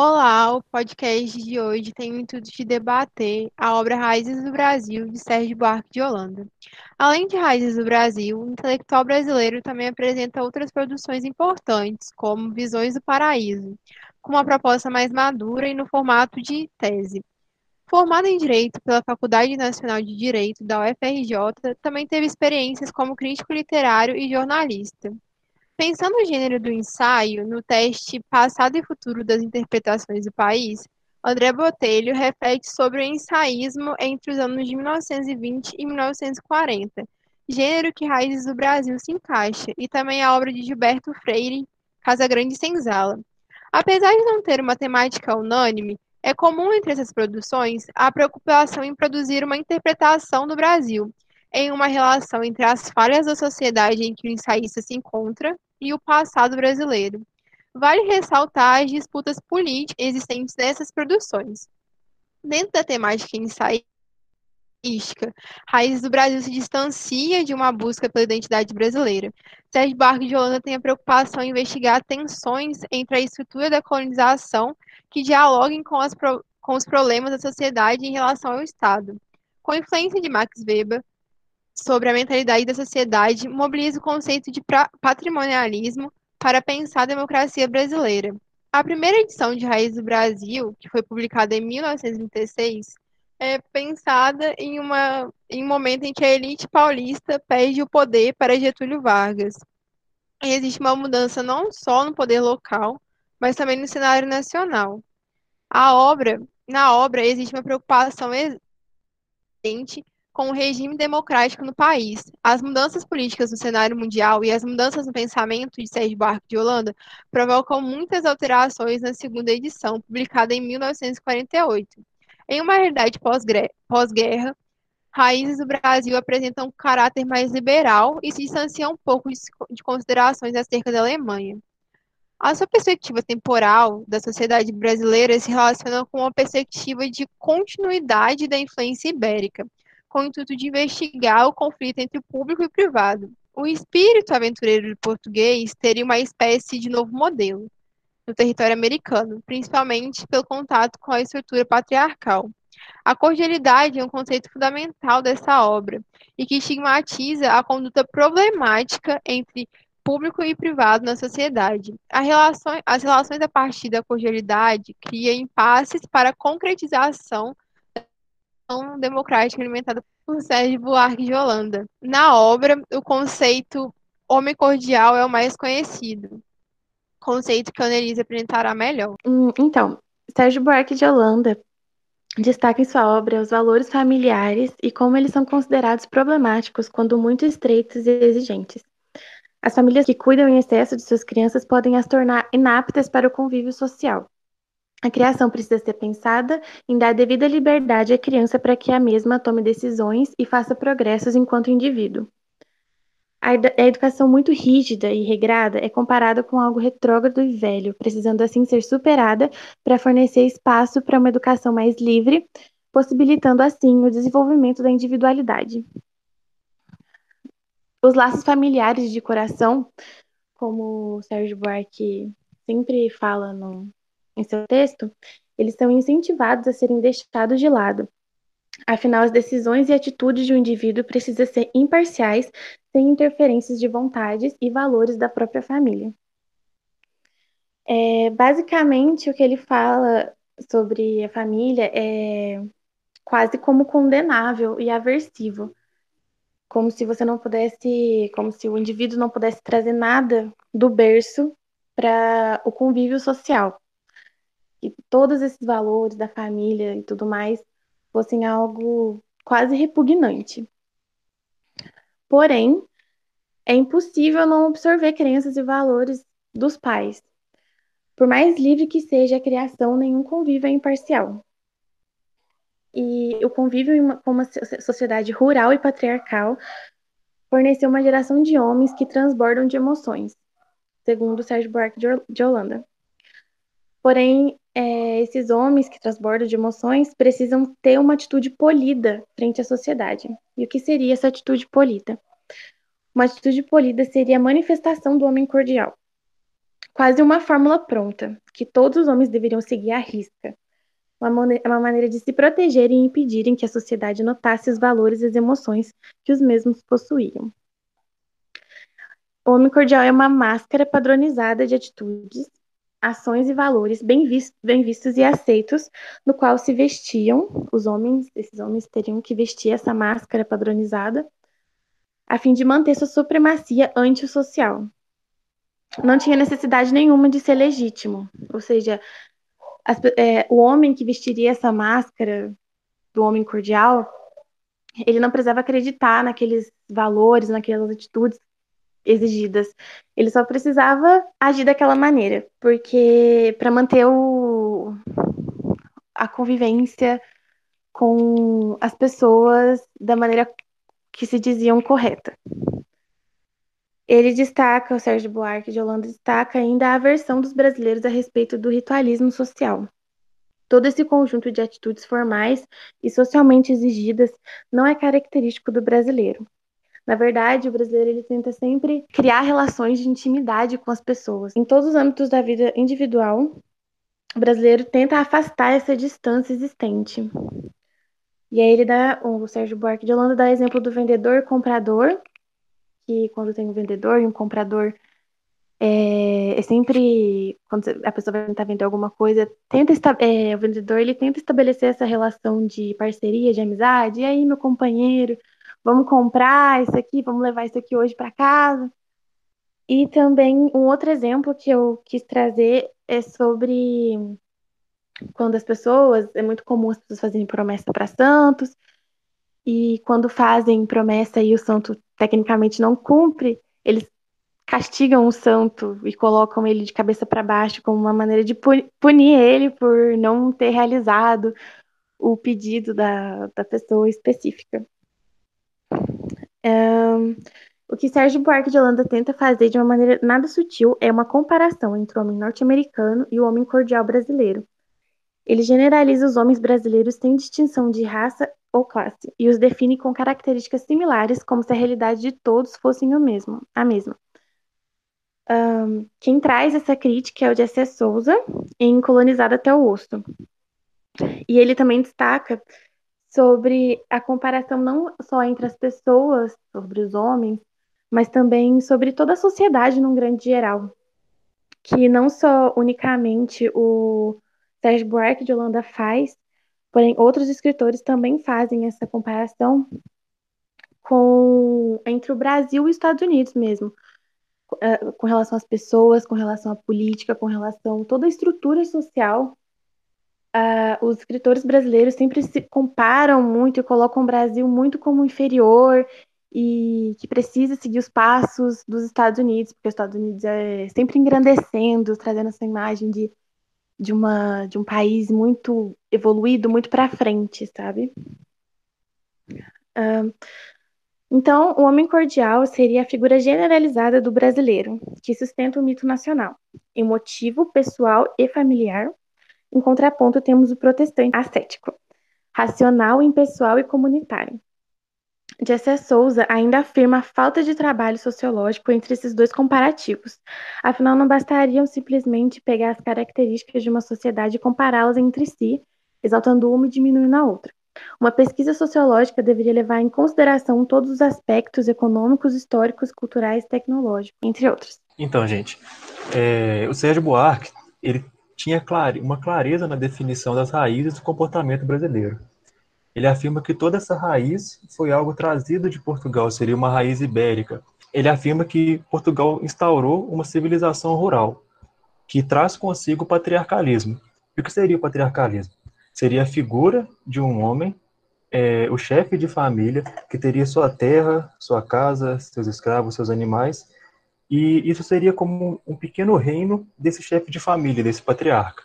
Olá, o podcast de hoje tem o intuito de debater a obra Raízes do Brasil, de Sérgio Buarque de Holanda. Além de Raízes do Brasil, o intelectual brasileiro também apresenta outras produções importantes, como Visões do Paraíso, com uma proposta mais madura e no formato de tese. Formado em Direito pela Faculdade Nacional de Direito da UFRJ, também teve experiências como crítico literário e jornalista. Pensando no gênero do ensaio, no teste Passado e Futuro das Interpretações do País, André Botelho reflete sobre o ensaísmo entre os anos de 1920 e 1940, gênero que Raízes do Brasil se encaixa, e também a obra de Gilberto Freire, Casa Grande Senzala. Apesar de não ter uma temática unânime, é comum entre essas produções a preocupação em produzir uma interpretação do Brasil, em uma relação entre as falhas da sociedade em que o ensaísta se encontra e o passado brasileiro. Vale ressaltar as disputas políticas existentes nessas produções. Dentro da temática ensaística, Raízes do Brasil se distancia de uma busca pela identidade brasileira. Sérgio Barco de Holanda tem a preocupação em investigar tensões entre a estrutura da colonização que dialoguem com, pro, com os problemas da sociedade em relação ao Estado. Com a influência de Max Weber, sobre a mentalidade da sociedade mobiliza o conceito de patrimonialismo para pensar a democracia brasileira. A primeira edição de Raiz do Brasil, que foi publicada em 1936, é pensada em, uma, em um momento em que a elite paulista perde o poder para Getúlio Vargas. E existe uma mudança não só no poder local, mas também no cenário nacional. A obra, na obra existe uma preocupação evidente com o regime democrático no país. As mudanças políticas no cenário mundial e as mudanças no pensamento de Sérgio Buarque de Holanda provocam muitas alterações na segunda edição, publicada em 1948. Em uma realidade pós-guerra, raízes do Brasil apresentam um caráter mais liberal e se distanciam um pouco de considerações acerca da Alemanha. A sua perspectiva temporal da sociedade brasileira se relaciona com uma perspectiva de continuidade da influência ibérica, com o intuito de investigar o conflito entre o público e o privado. O espírito aventureiro português teria uma espécie de novo modelo no território americano, principalmente pelo contato com a estrutura patriarcal. A cordialidade é um conceito fundamental dessa obra e que estigmatiza a conduta problemática entre público e privado na sociedade. Relação, as relações a partir da cordialidade criam impasses para a concretização democrática alimentada por Sérgio Buarque de Holanda. Na obra, o conceito homem cordial é o mais conhecido, conceito que a Annelise apresentará melhor. Hum, então, Sérgio Buarque de Holanda destaca em sua obra os valores familiares e como eles são considerados problemáticos quando muito estreitos e exigentes. As famílias que cuidam em excesso de suas crianças podem as tornar inaptas para o convívio social. A criação precisa ser pensada em dar devida liberdade à criança para que a mesma tome decisões e faça progressos enquanto indivíduo. A educação muito rígida e regrada é comparada com algo retrógrado e velho, precisando assim ser superada para fornecer espaço para uma educação mais livre, possibilitando assim o desenvolvimento da individualidade. Os laços familiares de coração, como o Sérgio Buarque sempre fala no, em seu texto, eles são incentivados a serem deixados de lado. Afinal, as decisões e atitudes de um indivíduo precisam ser imparciais, sem interferências de vontades e valores da própria família. É, basicamente, o que ele fala sobre a família é quase como condenável e aversivo, como se você não pudesse, como se o indivíduo não pudesse trazer nada do berço para o convívio social que todos esses valores da família e tudo mais fossem algo quase repugnante. Porém, é impossível não absorver crenças e valores dos pais. Por mais livre que seja a criação, nenhum convívio é imparcial. E o convívio em uma, com uma sociedade rural e patriarcal forneceu uma geração de homens que transbordam de emoções, segundo Sérgio Buarque de Holanda. Porém, é, esses homens que transbordam de emoções precisam ter uma atitude polida frente à sociedade. E o que seria essa atitude polida? Uma atitude polida seria a manifestação do homem cordial. Quase uma fórmula pronta, que todos os homens deveriam seguir à risca. Uma, uma maneira de se proteger e impedirem que a sociedade notasse os valores e as emoções que os mesmos possuíam. O homem cordial é uma máscara padronizada de atitudes, ações e valores bem, visto, bem vistos e aceitos, no qual se vestiam, os homens, esses homens teriam que vestir essa máscara padronizada, a fim de manter sua supremacia antissocial. Não tinha necessidade nenhuma de ser legítimo, ou seja, as, é, o homem que vestiria essa máscara do homem cordial, ele não precisava acreditar naqueles valores, naquelas atitudes exigidas. Ele só precisava agir daquela maneira, porque para manter o, a convivência com as pessoas da maneira que se diziam correta. Ele destaca, o Sérgio Buarque de Holanda destaca ainda a aversão dos brasileiros a respeito do ritualismo social. Todo esse conjunto de atitudes formais e socialmente exigidas não é característico do brasileiro. Na verdade, o brasileiro ele tenta sempre criar relações de intimidade com as pessoas. Em todos os âmbitos da vida individual, o brasileiro tenta afastar essa distância existente. E aí ele dá, o Sérgio Buarque de Holanda dá exemplo do vendedor-comprador, que quando tem um vendedor e um comprador, é, é, sempre quando a pessoa vai tentar vender alguma coisa, tenta é, o vendedor ele tenta estabelecer essa relação de parceria, de amizade. E aí, meu companheiro, vamos comprar isso aqui, vamos levar isso aqui hoje para casa. E também um outro exemplo que eu quis trazer é sobre quando as pessoas, é muito comum as pessoas fazerem promessa para santos, e quando fazem promessa e o santo tecnicamente não cumpre, eles castigam o santo e colocam ele de cabeça para baixo como uma maneira de punir ele por não ter realizado o pedido da, da pessoa específica. Um, o que Sérgio Buarque de Holanda tenta fazer de uma maneira nada sutil é uma comparação entre o homem norte-americano e o homem cordial brasileiro. Ele generaliza os homens brasileiros sem distinção de raça ou classe e os define com características similares, como se a realidade de todos fossem o mesmo, a mesma. Um, quem traz essa crítica é o Jesse Souza, em Colonizado até o Osso. E ele também destaca sobre a comparação não só entre as pessoas, sobre os homens, mas também sobre toda a sociedade num grande geral. Que não só unicamente o Sérgio Buarque de Holanda faz, porém outros escritores também fazem essa comparação com entre o Brasil e os Estados Unidos mesmo, eh, com relação às pessoas, com relação à política, com relação a toda a estrutura social uh, os escritores brasileiros sempre se comparam muito e colocam o Brasil muito como inferior e que precisa seguir os passos dos Estados Unidos, porque os Estados Unidos é sempre engrandecendo, trazendo essa imagem de, de, uma, de um país muito evoluído, muito para frente, sabe? Uh, então, o homem cordial seria a figura generalizada do brasileiro, que sustenta o mito nacional, emotivo, pessoal e familiar, em contraponto, temos o protestante ascético, racional, impessoal e comunitário. Jesse Souza ainda afirma a falta de trabalho sociológico entre esses dois comparativos. Afinal, não bastariam simplesmente pegar as características de uma sociedade e compará-las entre si, exaltando uma e diminuindo a outra. Uma pesquisa sociológica deveria levar em consideração todos os aspectos econômicos, históricos, culturais, tecnológicos, entre outros. Então, gente, é, o Sérgio Buarque, ele tinha uma clareza na definição das raízes do comportamento brasileiro. Ele afirma que toda essa raiz foi algo trazido de Portugal, seria uma raiz ibérica. Ele afirma que Portugal instaurou uma civilização rural, que traz consigo o patriarcalismo. E o que seria o patriarcalismo? Seria a figura de um homem, é, o chefe de família, que teria sua terra, sua casa, seus escravos, seus animais, e isso seria como um pequeno reino desse chefe de família, desse patriarca.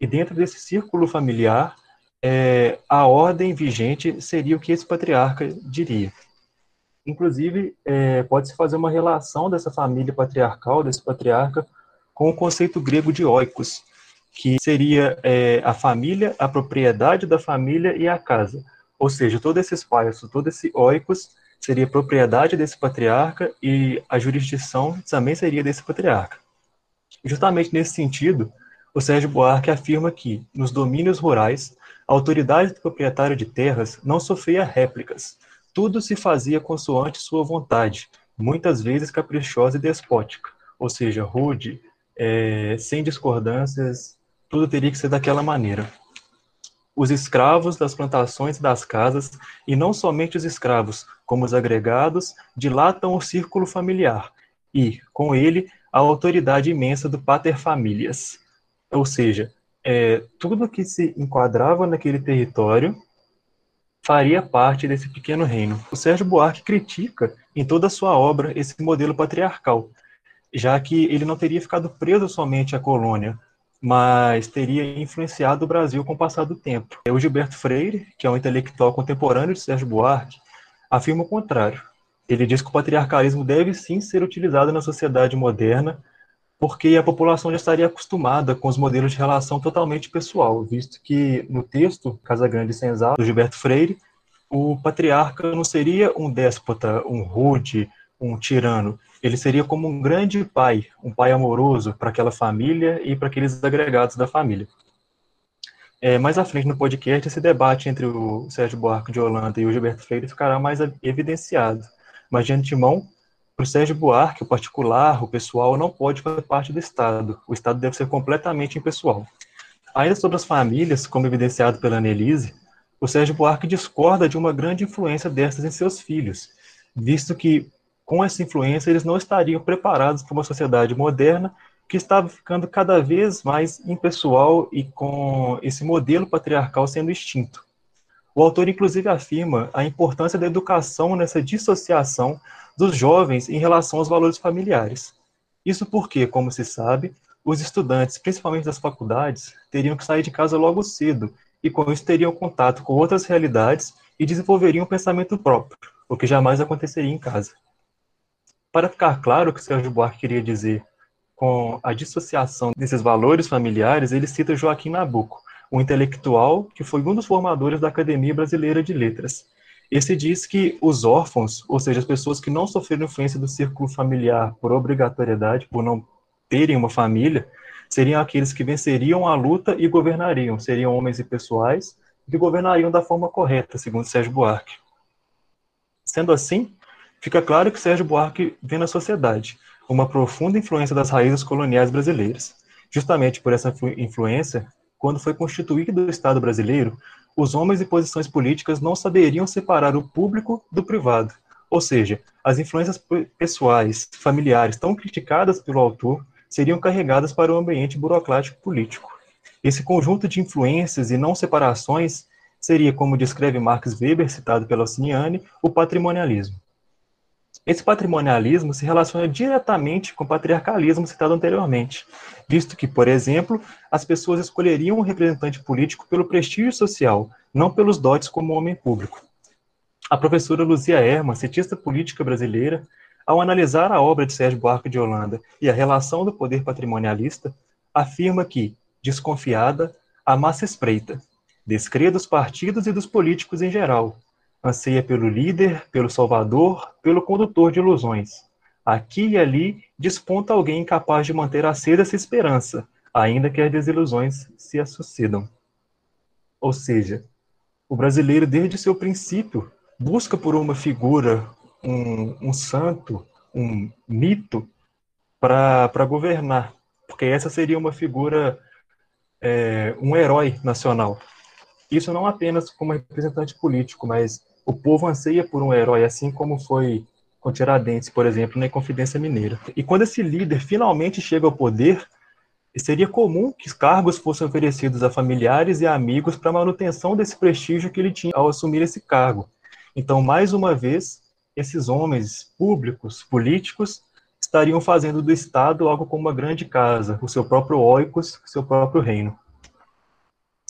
E dentro desse círculo familiar, é, a ordem vigente seria o que esse patriarca diria. Inclusive, é, pode-se fazer uma relação dessa família patriarcal, desse patriarca, com o conceito grego de oikos, que seria é, a família, a propriedade da família e a casa. Ou seja, todo esse espaço, todo esse oikos seria propriedade desse patriarca e a jurisdição também seria desse patriarca. Justamente nesse sentido, o Sérgio Buarque afirma que, nos domínios rurais, a autoridade do proprietário de terras não sofria réplicas. Tudo se fazia consoante sua vontade, muitas vezes caprichosa e despótica, ou seja, rude, é, sem discordâncias, tudo teria que ser daquela maneira. Os escravos das plantações e das casas, e não somente os escravos, como os agregados, dilatam o círculo familiar, e, com ele, a autoridade imensa do pater familias. Ou seja, é, tudo que se enquadrava naquele território faria parte desse pequeno reino. O Sérgio Buarque critica em toda a sua obra esse modelo patriarcal, já que ele não teria ficado preso somente à colônia, mas teria influenciado o Brasil com o passar do tempo. O Gilberto Freire, que é um intelectual contemporâneo de Sérgio Buarque, afirma o contrário. Ele diz que o patriarcalismo deve sim ser utilizado na sociedade moderna, porque a população já estaria acostumada com os modelos de relação totalmente pessoal, visto que no texto Casa Grande e Senzala, do Gilberto Freire, o patriarca não seria um déspota, um rude, um tirano. Ele seria como um grande pai, um pai amoroso para aquela família e para aqueles agregados da família. É, mais à frente no podcast, esse debate entre o Sérgio Buarque de Holanda e o Gilberto Freire ficará mais evidenciado. Mas, de antemão, para o Sérgio Buarque, o particular, o pessoal, não pode fazer parte do Estado. O Estado deve ser completamente impessoal. Ainda sobre as famílias, como evidenciado pela Annelise, o Sérgio Buarque discorda de uma grande influência destas em seus filhos, visto que com essa influência, eles não estariam preparados para uma sociedade moderna que estava ficando cada vez mais impessoal e com esse modelo patriarcal sendo extinto. O autor, inclusive, afirma a importância da educação nessa dissociação dos jovens em relação aos valores familiares. Isso porque, como se sabe, os estudantes, principalmente das faculdades, teriam que sair de casa logo cedo e, com isso, teriam contato com outras realidades e desenvolveriam um pensamento próprio, o que jamais aconteceria em casa. Para ficar claro o que Sérgio Buarque queria dizer com a dissociação desses valores familiares, ele cita Joaquim Nabuco, um intelectual que foi um dos formadores da Academia Brasileira de Letras. Esse diz que os órfãos, ou seja, as pessoas que não sofreram influência do círculo familiar por obrigatoriedade, por não terem uma família, seriam aqueles que venceriam a luta e governariam, seriam homens e pessoais que governariam da forma correta, segundo Sérgio Buarque. Sendo assim, fica claro que Sérgio Buarque vê na sociedade uma profunda influência das raízes coloniais brasileiras. Justamente por essa influência, quando foi constituído o Estado brasileiro, os homens e posições políticas não saberiam separar o público do privado. Ou seja, as influências pessoais, familiares tão criticadas pelo autor seriam carregadas para o ambiente burocrático político. Esse conjunto de influências e não separações seria, como descreve Marx Weber, citado pela Ossiniani, o patrimonialismo. Esse patrimonialismo se relaciona diretamente com o patriarcalismo citado anteriormente, visto que, por exemplo, as pessoas escolheriam um representante político pelo prestígio social, não pelos dotes como homem público. A professora Luzia Erma, cientista política brasileira, ao analisar a obra de Sérgio Buarque de Holanda e a relação do poder patrimonialista, afirma que, desconfiada, a massa espreita, descrê dos partidos e dos políticos em geral, Anseia pelo líder, pelo salvador, pelo condutor de ilusões. Aqui e ali desponta alguém capaz de manter acesa essa esperança, ainda que as desilusões se sucedam. Ou seja, o brasileiro, desde seu princípio, busca por uma figura, um, um santo, um mito, para governar, porque essa seria uma figura, é, um herói nacional. Isso não apenas como representante político, mas o povo anseia por um herói, assim como foi com Tiradentes, por exemplo, na Inconfidência Mineira. E quando esse líder finalmente chega ao poder, seria comum que cargos fossem oferecidos a familiares e amigos para manutenção desse prestígio que ele tinha ao assumir esse cargo. Então, mais uma vez, esses homens públicos, políticos, estariam fazendo do Estado algo como uma grande casa, o seu próprio oikos, o seu próprio reino.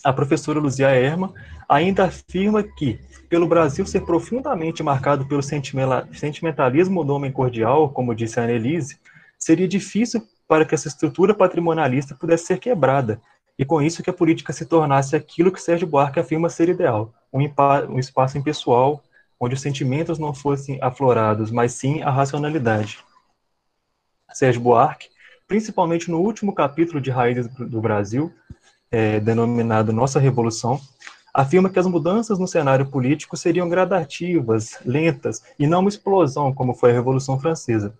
A professora Luzia Erma ainda afirma que, pelo Brasil ser profundamente marcado pelo sentimentalismo do homem cordial, como disse a Annelise, seria difícil para que essa estrutura patrimonialista pudesse ser quebrada, e com isso que a política se tornasse aquilo que Sérgio Buarque afirma ser ideal, um, um espaço impessoal, onde os sentimentos não fossem aflorados, mas sim a racionalidade. Sérgio Buarque, principalmente no último capítulo de Raízes do Brasil, é, denominado Nossa Revolução, afirma que as mudanças no cenário político seriam gradativas, lentas, e não uma explosão, como foi a Revolução Francesa.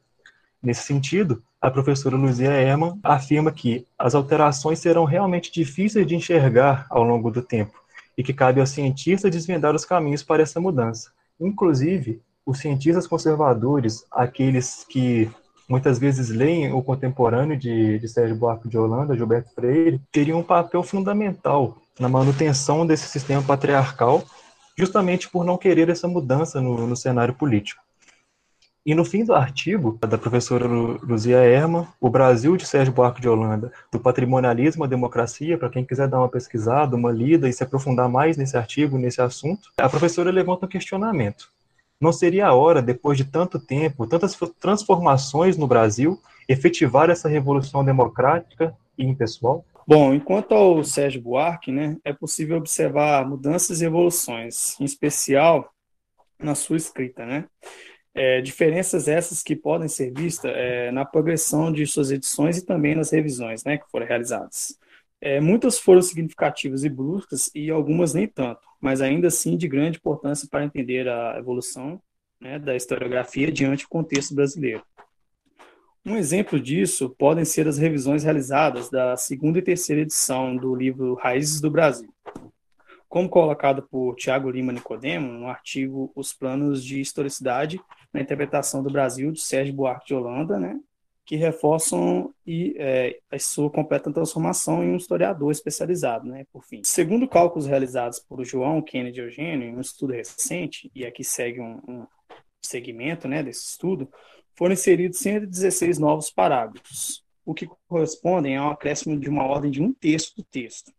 Nesse sentido, a professora Luzia Ehrman afirma que as alterações serão realmente difíceis de enxergar ao longo do tempo e que cabe aos cientistas desvendar os caminhos para essa mudança. Inclusive, os cientistas conservadores, aqueles que muitas vezes leem o contemporâneo de, de Sérgio Buarque de Holanda, Gilberto Freire, teriam um papel fundamental na manutenção desse sistema patriarcal, justamente por não querer essa mudança no, no cenário político. E no fim do artigo da professora Luzia Erma, O Brasil de Sérgio Buarque de Holanda, do patrimonialismo à democracia, para quem quiser dar uma pesquisada, uma lida e se aprofundar mais nesse artigo, nesse assunto, a professora levanta um questionamento. Não seria a hora, depois de tanto tempo, tantas transformações no Brasil, efetivar essa revolução democrática e impessoal? Bom, enquanto ao Sérgio Buarque, né, é possível observar mudanças e evoluções, em especial na sua escrita, né? É, diferenças essas que podem ser vistas é, na progressão de suas edições e também nas revisões, né, que foram realizadas. É, muitas foram significativas e bruscas e algumas nem tanto, mas ainda assim de grande importância para entender a evolução né, da historiografia diante do contexto brasileiro. Um exemplo disso podem ser as revisões realizadas da segunda e terceira edição do livro Raízes do Brasil. Como colocado por Tiago Lima Nicodemo no artigo Os Planos de Historicidade na Interpretação do Brasil, de Sérgio Buarque de Holanda, né, que reforçam e, é, a sua completa transformação em um historiador especializado, né, por fim. Segundo cálculos realizados por João Kennedy Eugênio em um estudo recente, e aqui segue um, um segmento né, desse estudo, foram inseridos 116 novos parágrafos, o que correspondem a um acréscimo de uma ordem de um terço do texto.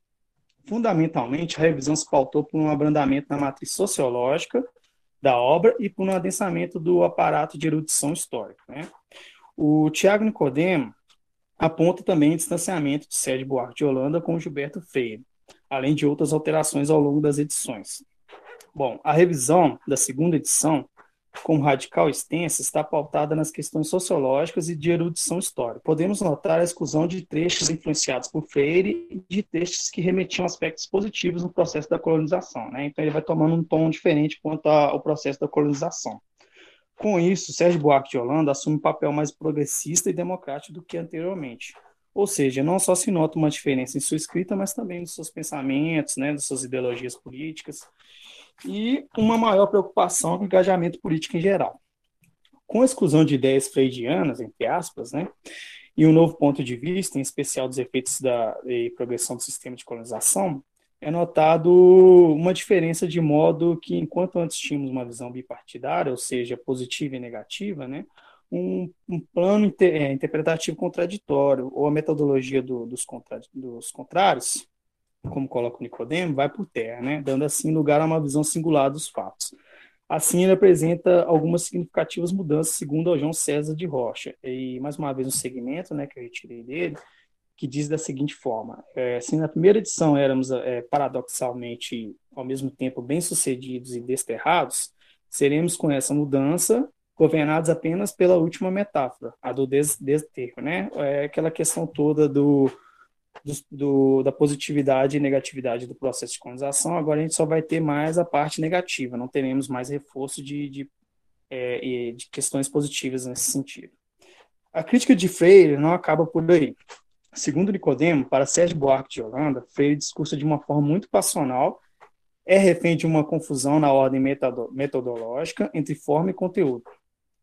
Fundamentalmente, a revisão se pautou por um abrandamento na matriz sociológica da obra e por um adensamento do aparato de erudição histórica. Né? O Tiago Nicodemo aponta também o distanciamento de Sérgio Buarque de Holanda com Gilberto Freire, além de outras alterações ao longo das edições. Bom, a revisão da segunda edição, como radical extensa, está pautada nas questões sociológicas e de erudição histórica. Podemos notar a exclusão de trechos influenciados por Freire e de textos que remetiam aspectos positivos no processo da colonização. Né? Então, ele vai tomando um tom diferente quanto ao processo da colonização. Com isso, Sérgio Buarque de Holanda assume um papel mais progressista e democrático do que anteriormente. Ou seja, não só se nota uma diferença em sua escrita, mas também nos seus pensamentos, né, das suas ideologias políticas e uma maior preocupação com o engajamento político em geral. Com a exclusão de ideias freudianas, entre aspas, né, e um novo ponto de vista, em especial dos efeitos da progressão do sistema de colonização, é notado uma diferença de modo que, enquanto antes tínhamos uma visão bipartidária, ou seja, positiva e negativa, né, um, um plano inter, é, interpretativo contraditório, ou a metodologia do, dos, contra, dos contrários, como coloca o Nicodemo, vai por terra, né, dando assim lugar a uma visão singular dos fatos. Assim, ele apresenta algumas significativas mudanças, segundo o João César de Rocha. E, mais uma vez, um segmento né, que eu retirei dele, que diz da seguinte forma: é, se na primeira edição éramos é, paradoxalmente, ao mesmo tempo, bem-sucedidos e desterrados, seremos com essa mudança governados apenas pela última metáfora, a do des desterro, né? É aquela questão toda do, do, do, da positividade e negatividade do processo de colonização. Agora a gente só vai ter mais a parte negativa, não teremos mais reforço de, de, é, de questões positivas nesse sentido. A crítica de Freire não acaba por aí. Segundo Nicodemo, para Sérgio Buarque de Holanda, Freire discursa de uma forma muito passional, é refém de uma confusão na ordem metodológica entre forma e conteúdo.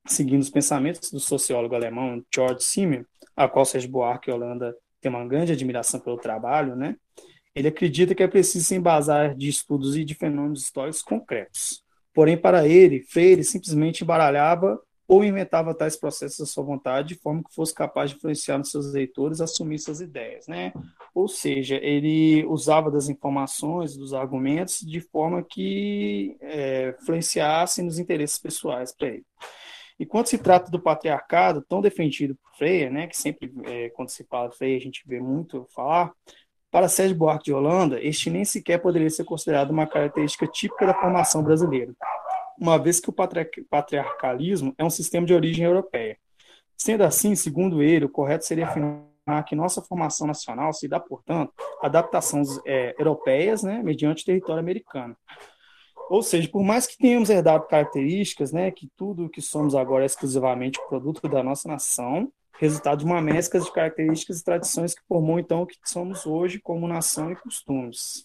Seguindo os pensamentos do sociólogo alemão George Simmel, a qual Sérgio Buarque de Holanda tem uma grande admiração pelo trabalho, né? ele acredita que é preciso se embasar de estudos e de fenômenos históricos concretos. Porém, para ele, Freire simplesmente embaralhava ou inventava tais processos à sua vontade, de forma que fosse capaz de influenciar nos seus leitores a assumir suas ideias, né? Ou seja, ele usava das informações, dos argumentos, de forma que é, influenciassem nos interesses pessoais para ele. E quando se trata do patriarcado, tão defendido por Freire, né, que sempre, é, quando se fala Freire, a gente vê muito falar, Para Sérgio Buarque de Holanda, este nem sequer poderia ser considerado uma característica típica da formação brasileira, uma vez que o patriarcalismo é um sistema de origem europeia. Sendo assim, segundo ele, o correto seria afirmar que nossa formação nacional se dá, portanto, adaptações é, europeias, né, mediante território americano. Ou seja, por mais que tenhamos herdado características, né, que tudo o que somos agora é exclusivamente produto da nossa nação, resultado de uma mescla de características e tradições que formou então o que somos hoje como nação e costumes.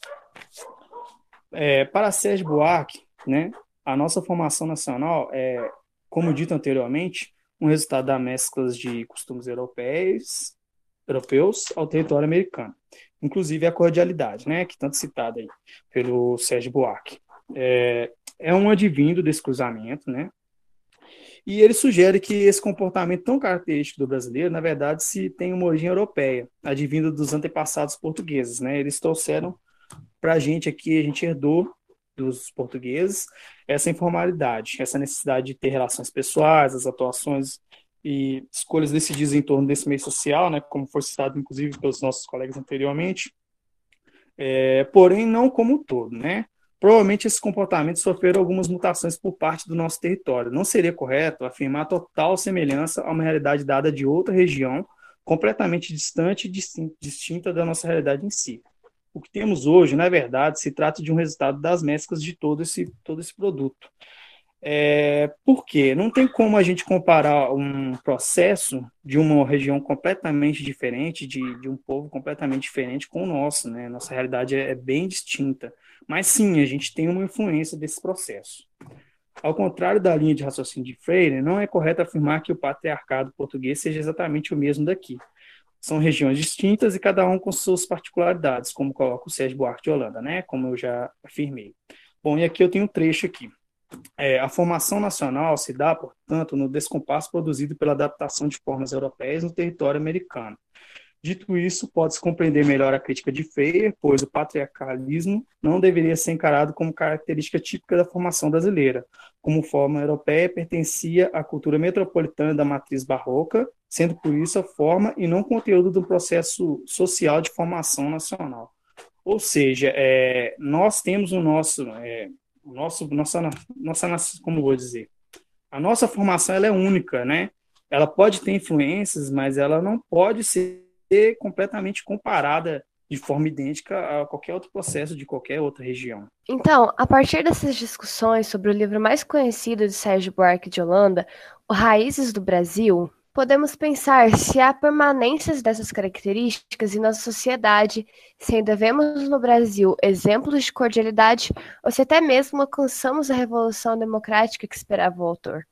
É, para Sérgio Buarque, né, a nossa formação nacional é, como dito anteriormente, um resultado da mescla de costumes europeus, europeus ao território americano, inclusive a cordialidade, né, que tanto citada aí pelo Sérgio Buarque. É, é um advindo desse cruzamento, né, e ele sugere que esse comportamento tão característico do brasileiro, na verdade, se tem uma origem europeia, advindo dos antepassados portugueses, né? Eles trouxeram para a gente aqui, a gente herdou dos portugueses essa informalidade, essa necessidade de ter relações pessoais, as atuações e escolhas decididas em torno desse meio social, né? Como foi citado, inclusive, pelos nossos colegas anteriormente. É, porém, não como um todo, né? Provavelmente esses comportamentos sofreram algumas mutações por parte do nosso território. Não seria correto afirmar total semelhança a uma realidade dada de outra região, completamente distante e distinta da nossa realidade em si. O que temos hoje, na verdade, se trata de um resultado das mesclas de todo esse, todo esse produto. É, por quê? Não tem como a gente comparar um processo de uma região completamente diferente, de, de um povo completamente diferente com o nosso, né? Nossa realidade é, é bem distinta. Mas sim, a gente tem uma influência desse processo. Ao contrário da linha de raciocínio de Freire, não é correto afirmar que o patriarcado português seja exatamente o mesmo daqui. São regiões distintas e cada um com suas particularidades, como coloca o Sérgio Buarque de Holanda, né? Como eu já afirmei. Bom, e aqui eu tenho um trecho aqui. É, a formação nacional se dá, portanto, no descompasso produzido pela adaptação de formas europeias no território americano. Dito isso, pode-se compreender melhor a crítica de Freire, pois o patriarcalismo não deveria ser encarado como característica típica da formação brasileira. Como forma europeia, pertencia à cultura metropolitana da matriz barroca, sendo por isso a forma e não conteúdo do processo social de formação nacional. Ou seja, é, nós temos o nosso, é, o nosso, nossa, nossa, como vou dizer, a nossa formação ela é única, né? Ela pode ter influências, mas ela não pode ser ser completamente comparada de forma idêntica a qualquer outro processo de qualquer outra região. Então, a partir dessas discussões sobre o livro mais conhecido de Sérgio Buarque de Holanda, O Raízes do Brasil, podemos pensar se há permanências dessas características em nossa sociedade, se ainda vemos no Brasil exemplos de cordialidade ou se até mesmo alcançamos a revolução democrática que esperava o autor.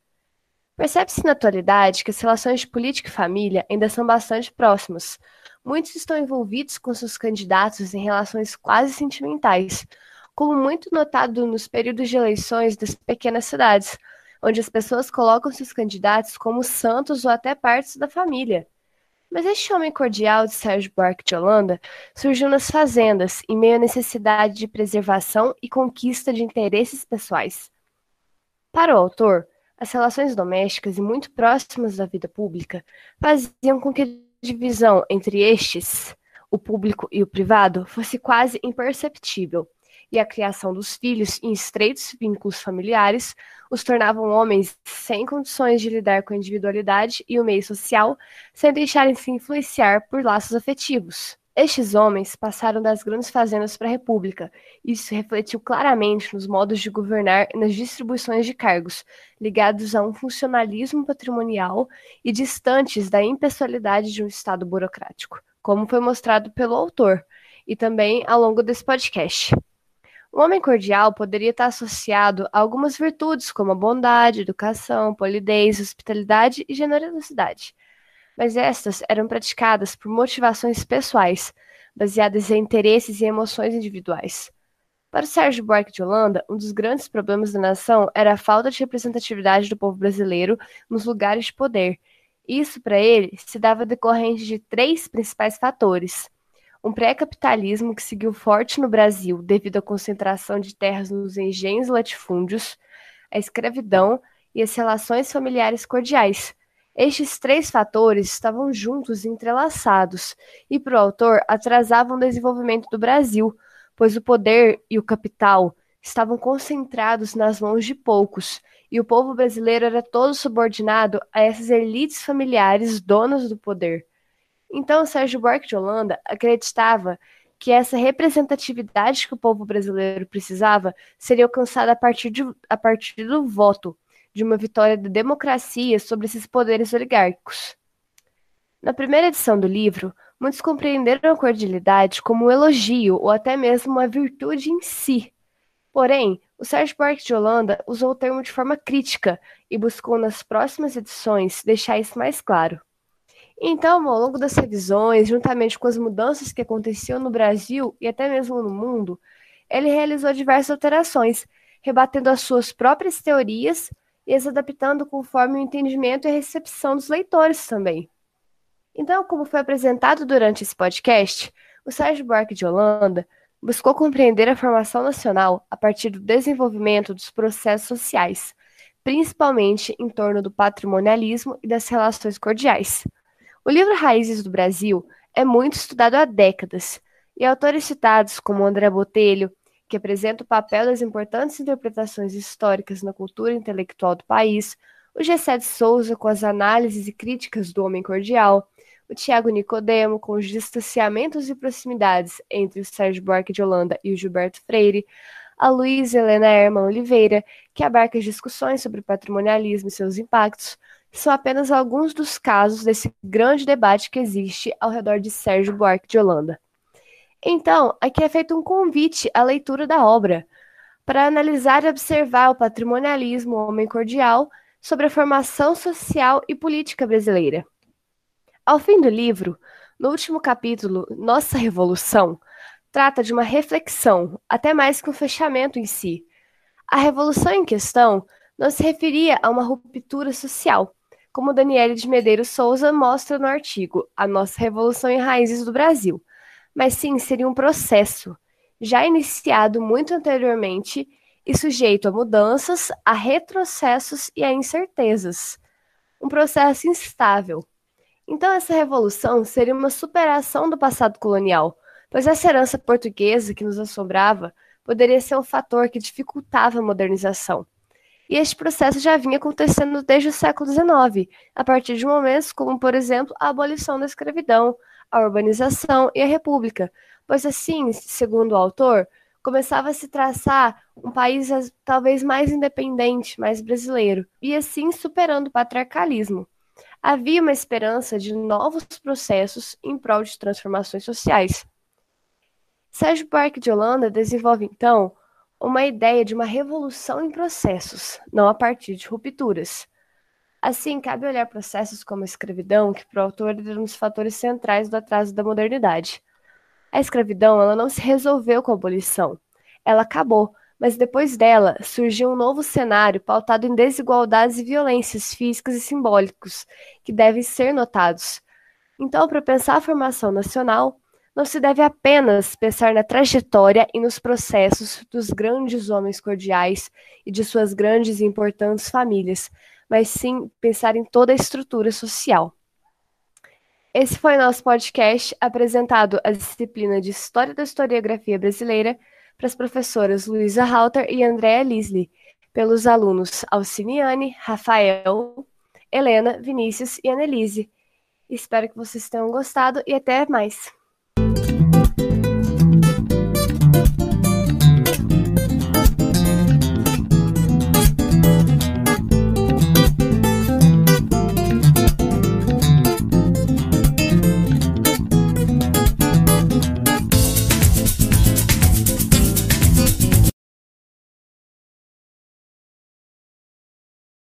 Percebe-se na atualidade que as relações de política e família ainda são bastante próximas. Muitos estão envolvidos com seus candidatos em relações quase sentimentais, como muito notado nos períodos de eleições das pequenas cidades, onde as pessoas colocam seus candidatos como santos ou até partes da família. Mas este homem cordial de Sérgio Buarque de Holanda surgiu nas fazendas, em meio à necessidade de preservação e conquista de interesses pessoais. Para o autor, as relações domésticas e muito próximas da vida pública faziam com que a divisão entre estes, o público e o privado, fosse quase imperceptível, e a criação dos filhos em estreitos vínculos familiares os tornavam homens sem condições de lidar com a individualidade e o meio social, sem deixarem-se influenciar por laços afetivos. Estes homens passaram das grandes fazendas para a república. Isso refletiu claramente nos modos de governar e nas distribuições de cargos, ligados a um funcionalismo patrimonial e distantes da impessoalidade de um Estado burocrático, como foi mostrado pelo autor, e também ao longo desse podcast. O homem cordial poderia estar associado a algumas virtudes, como a bondade, educação, polidez, hospitalidade e generosidade mas estas eram praticadas por motivações pessoais, baseadas em interesses e emoções individuais. Para Sérgio Buarque de Holanda, um dos grandes problemas da nação era a falta de representatividade do povo brasileiro nos lugares de poder. Isso, para ele, se dava decorrente de três principais fatores. Um pré-capitalismo que seguiu forte no Brasil devido à concentração de terras nos engenhos latifúndios, a escravidão e as relações familiares cordiais, Estes três fatores estavam juntos e entrelaçados, e para o autor atrasavam o desenvolvimento do Brasil, pois o poder e o capital estavam concentrados nas mãos de poucos, e o povo brasileiro era todo subordinado a essas elites familiares donas do poder. Então, Sérgio Buarque de Holanda acreditava que essa representatividade que o povo brasileiro precisava seria alcançada a partir, de, a partir do voto, de uma vitória da democracia sobre esses poderes oligárquicos. Na primeira edição do livro, muitos compreenderam a cordialidade como um elogio ou até mesmo uma virtude em si. Porém, o Sérgio Buarque de Holanda usou o termo de forma crítica e buscou nas próximas edições deixar isso mais claro. Então, ao longo das revisões, juntamente com as mudanças que aconteciam no Brasil e até mesmo no mundo, ele realizou diversas alterações, rebatendo as suas próprias teorias e as adaptando conforme o entendimento e a recepção dos leitores também. Então, como foi apresentado durante esse podcast, o Sérgio Buarque de Holanda buscou compreender a formação nacional a partir do desenvolvimento dos processos sociais, principalmente em torno do patrimonialismo e das relações cordiais. O livro Raízes do Brasil é muito estudado há décadas, e autores citados como André Botelho, que apresenta o papel das importantes interpretações históricas na cultura intelectual do país, o Gessé de Souza com as análises e críticas do homem cordial, o Tiago Nicodemo, com os distanciamentos e proximidades entre o Sérgio Buarque de Holanda e o Gilberto Freire, a Luísa Helena Herman Oliveira, que abarca discussões sobre patrimonialismo e seus impactos, são apenas alguns dos casos desse grande debate que existe ao redor de Sérgio Buarque de Holanda. Então, aqui é feito um convite à leitura da obra, para analisar e observar o patrimonialismo homem cordial sobre a formação social e política brasileira. Ao fim do livro, no último capítulo, Nossa Revolução, trata de uma reflexão, até mais que um fechamento em si. A revolução em questão não se referia a uma ruptura social, como Daniele de Medeiros Souza mostra no artigo A Nossa Revolução em Raízes do Brasil, mas sim seria um processo, já iniciado muito anteriormente e sujeito a mudanças, a retrocessos e a incertezas. Um processo instável, então, essa revolução seria uma superação do passado colonial, pois essa herança portuguesa que nos assombrava poderia ser um fator que dificultava a modernização. E este processo já vinha acontecendo desde o século XIX, a partir de momentos como, por exemplo, a abolição da escravidão, a urbanização e a república, pois assim, segundo o autor, começava a se traçar um país talvez mais independente, mais brasileiro, e assim superando o patriarcalismo havia uma esperança de novos processos em prol de transformações sociais. Sérgio Buarque de Holanda desenvolve, então, uma ideia de uma revolução em processos, não a partir de rupturas. Assim, cabe olhar processos como a escravidão, que para o autor era um dos fatores centrais do atraso da modernidade. A escravidão ela não se resolveu com a abolição, ela acabou, mas depois dela surgiu um novo cenário pautado em desigualdades e violências físicas e simbólicos que devem ser notados. Então, para pensar a formação nacional, não se deve apenas pensar na trajetória e nos processos dos grandes homens cordiais e de suas grandes e importantes famílias, mas sim pensar em toda a estrutura social. Esse foi nosso podcast apresentado à disciplina de História da Historiografia Brasileira para as professoras Luísa Halter e Andréa Lisley, pelos alunos Alciniane, Rafael, Helena, Vinícius e Annelise. Espero que vocês tenham gostado e até mais!